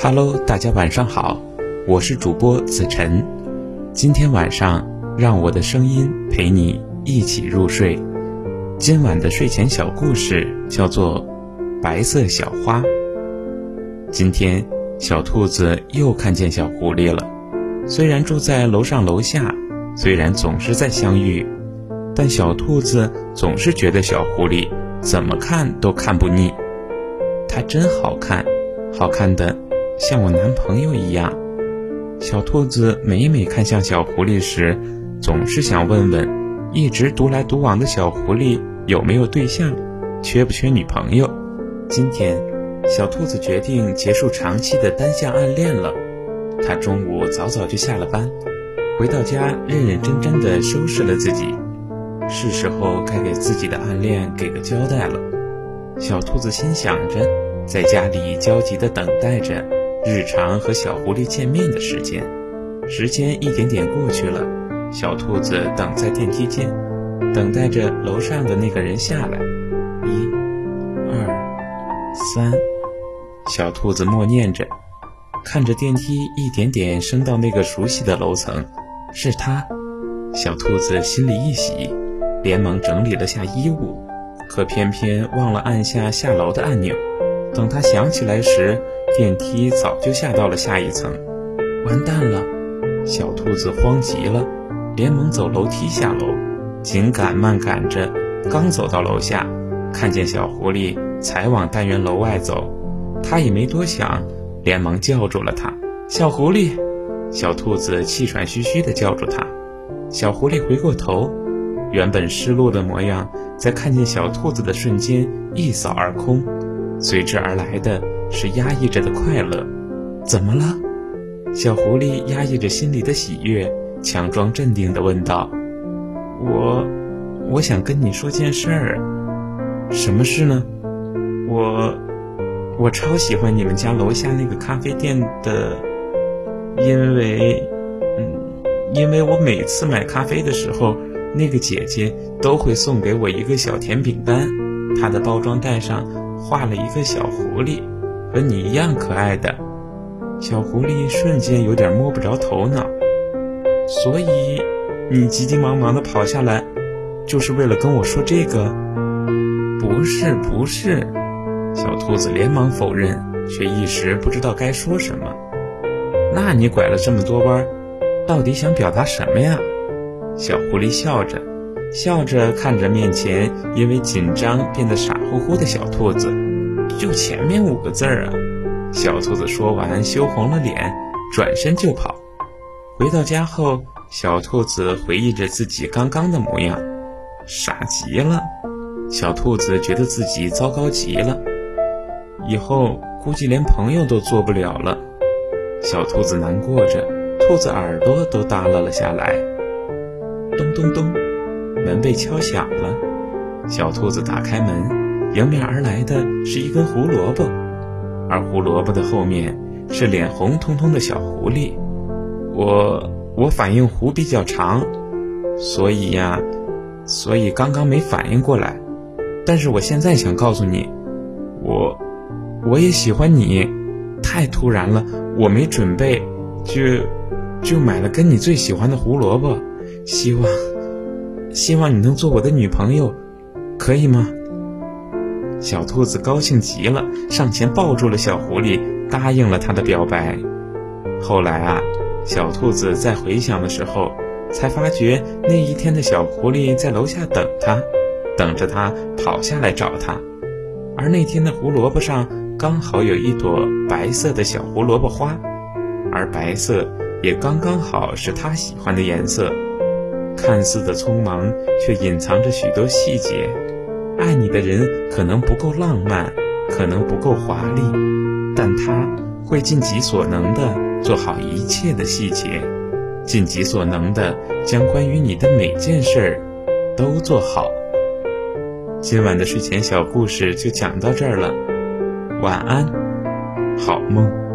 Hello，大家晚上好，我是主播子晨。今天晚上，让我的声音陪你一起入睡。今晚的睡前小故事叫做《白色小花》。今天，小兔子又看见小狐狸了。虽然住在楼上楼下，虽然总是在相遇，但小兔子总是觉得小狐狸怎么看都看不腻。它真好看，好看的像我男朋友一样。小兔子每每看向小狐狸时，总是想问问，一直独来独往的小狐狸有没有对象，缺不缺女朋友。今天，小兔子决定结束长期的单向暗恋了。它中午早早就下了班，回到家认认真真的收拾了自己，是时候该给自己的暗恋给个交代了。小兔子心想着，在家里焦急地等待着日常和小狐狸见面的时间。时间一点点过去了，小兔子等在电梯间，等待着楼上的那个人下来。一、二、三，小兔子默念着，看着电梯一点点升到那个熟悉的楼层，是他。小兔子心里一喜，连忙整理了下衣物。可偏偏忘了按下下楼的按钮，等他想起来时，电梯早就下到了下一层。完蛋了，小兔子慌极了，连忙走楼梯下楼，紧赶慢赶着，刚走到楼下，看见小狐狸才往单元楼外走，他也没多想，连忙叫住了他：“小狐狸！”小兔子气喘吁吁地叫住他，小狐狸回过头。原本失落的模样，在看见小兔子的瞬间一扫而空，随之而来的是压抑着的快乐。怎么了？小狐狸压抑着心里的喜悦，强装镇定地问道：“我，我想跟你说件事儿。什么事呢？我，我超喜欢你们家楼下那个咖啡店的，因为，嗯，因为我每次买咖啡的时候。”那个姐姐都会送给我一个小甜饼干，它的包装袋上画了一个小狐狸，和你一样可爱的。小狐狸瞬间有点摸不着头脑，所以你急急忙忙地跑下来，就是为了跟我说这个？不是，不是。小兔子连忙否认，却一时不知道该说什么。那你拐了这么多弯，到底想表达什么呀？小狐狸笑着，笑着看着面前因为紧张变得傻乎乎的小兔子，就前面五个字儿啊！小兔子说完，羞红了脸，转身就跑。回到家后，小兔子回忆着自己刚刚的模样，傻极了。小兔子觉得自己糟糕极了，以后估计连朋友都做不了了。小兔子难过着，兔子耳朵都耷拉了下来。咚咚咚，门被敲响了。小兔子打开门，迎面而来的是一根胡萝卜，而胡萝卜的后面是脸红彤彤的小狐狸。我我反应弧比较长，所以呀，所以刚刚没反应过来。但是我现在想告诉你，我我也喜欢你。太突然了，我没准备，就就买了跟你最喜欢的胡萝卜。希望，希望你能做我的女朋友，可以吗？小兔子高兴极了，上前抱住了小狐狸，答应了他的表白。后来啊，小兔子在回想的时候，才发觉那一天的小狐狸在楼下等他，等着他跑下来找他。而那天的胡萝卜上刚好有一朵白色的小胡萝卜花，而白色也刚刚好是他喜欢的颜色。看似的匆忙，却隐藏着许多细节。爱你的人可能不够浪漫，可能不够华丽，但他会尽己所能的做好一切的细节，尽己所能的将关于你的每件事儿都做好。今晚的睡前小故事就讲到这儿了，晚安，好梦。